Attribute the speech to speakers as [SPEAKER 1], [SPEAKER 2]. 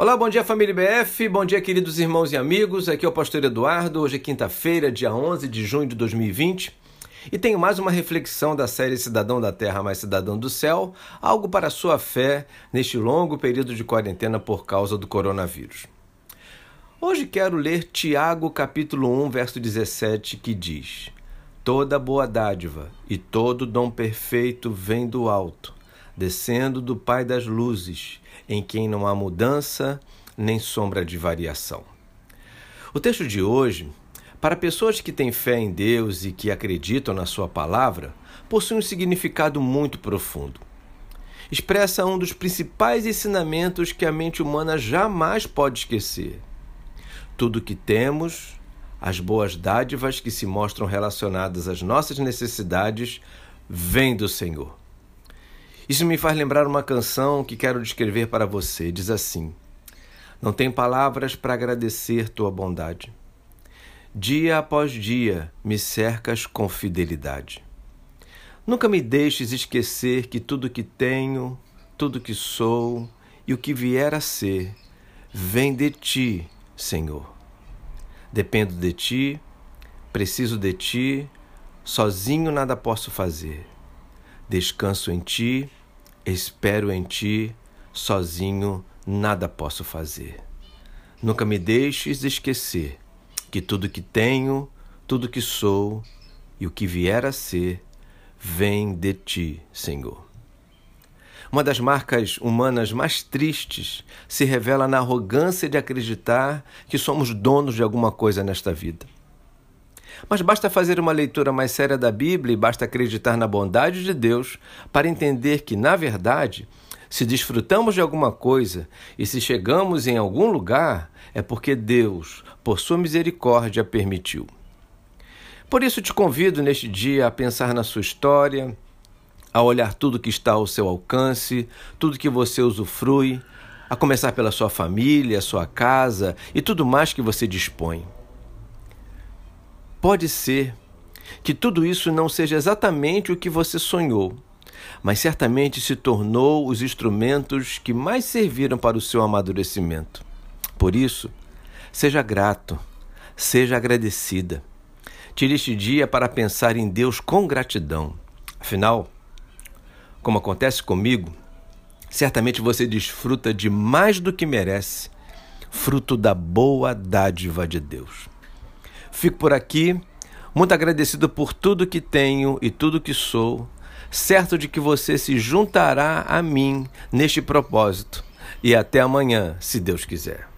[SPEAKER 1] Olá, bom dia família BF, bom dia queridos irmãos e amigos. Aqui é o pastor Eduardo. Hoje é quinta-feira, dia 11 de junho de 2020. E tenho mais uma reflexão da série Cidadão da Terra mais Cidadão do Céu, algo para a sua fé neste longo período de quarentena por causa do coronavírus. Hoje quero ler Tiago capítulo 1, verso 17, que diz: Toda boa dádiva e todo dom perfeito vem do alto, descendo do Pai das luzes, em quem não há mudança nem sombra de variação. O texto de hoje, para pessoas que têm fé em Deus e que acreditam na Sua palavra, possui um significado muito profundo. Expressa um dos principais ensinamentos que a mente humana jamais pode esquecer. Tudo que temos, as boas dádivas que se mostram relacionadas às nossas necessidades, vêm do Senhor. Isso me faz lembrar uma canção que quero descrever para você. Diz assim: Não tem palavras para agradecer tua bondade. Dia após dia me cercas com fidelidade. Nunca me deixes esquecer que tudo que tenho, tudo que sou e o que vier a ser vem de ti, Senhor. Dependo de ti, preciso de ti, sozinho nada posso fazer. Descanso em ti Espero em ti, sozinho nada posso fazer. Nunca me deixes esquecer que tudo que tenho, tudo que sou e o que vier a ser vem de ti, Senhor. Uma das marcas humanas mais tristes se revela na arrogância de acreditar que somos donos de alguma coisa nesta vida. Mas basta fazer uma leitura mais séria da Bíblia e basta acreditar na bondade de Deus para entender que, na verdade, se desfrutamos de alguma coisa e se chegamos em algum lugar, é porque Deus, por sua misericórdia, permitiu. Por isso te convido neste dia a pensar na sua história, a olhar tudo que está ao seu alcance, tudo que você usufrui, a começar pela sua família, sua casa e tudo mais que você dispõe. Pode ser que tudo isso não seja exatamente o que você sonhou, mas certamente se tornou os instrumentos que mais serviram para o seu amadurecimento. Por isso, seja grato, seja agradecida. Tire este dia para pensar em Deus com gratidão. Afinal, como acontece comigo, certamente você desfruta de mais do que merece, fruto da boa dádiva de Deus. Fico por aqui, muito agradecido por tudo que tenho e tudo que sou, certo de que você se juntará a mim neste propósito. E até amanhã, se Deus quiser.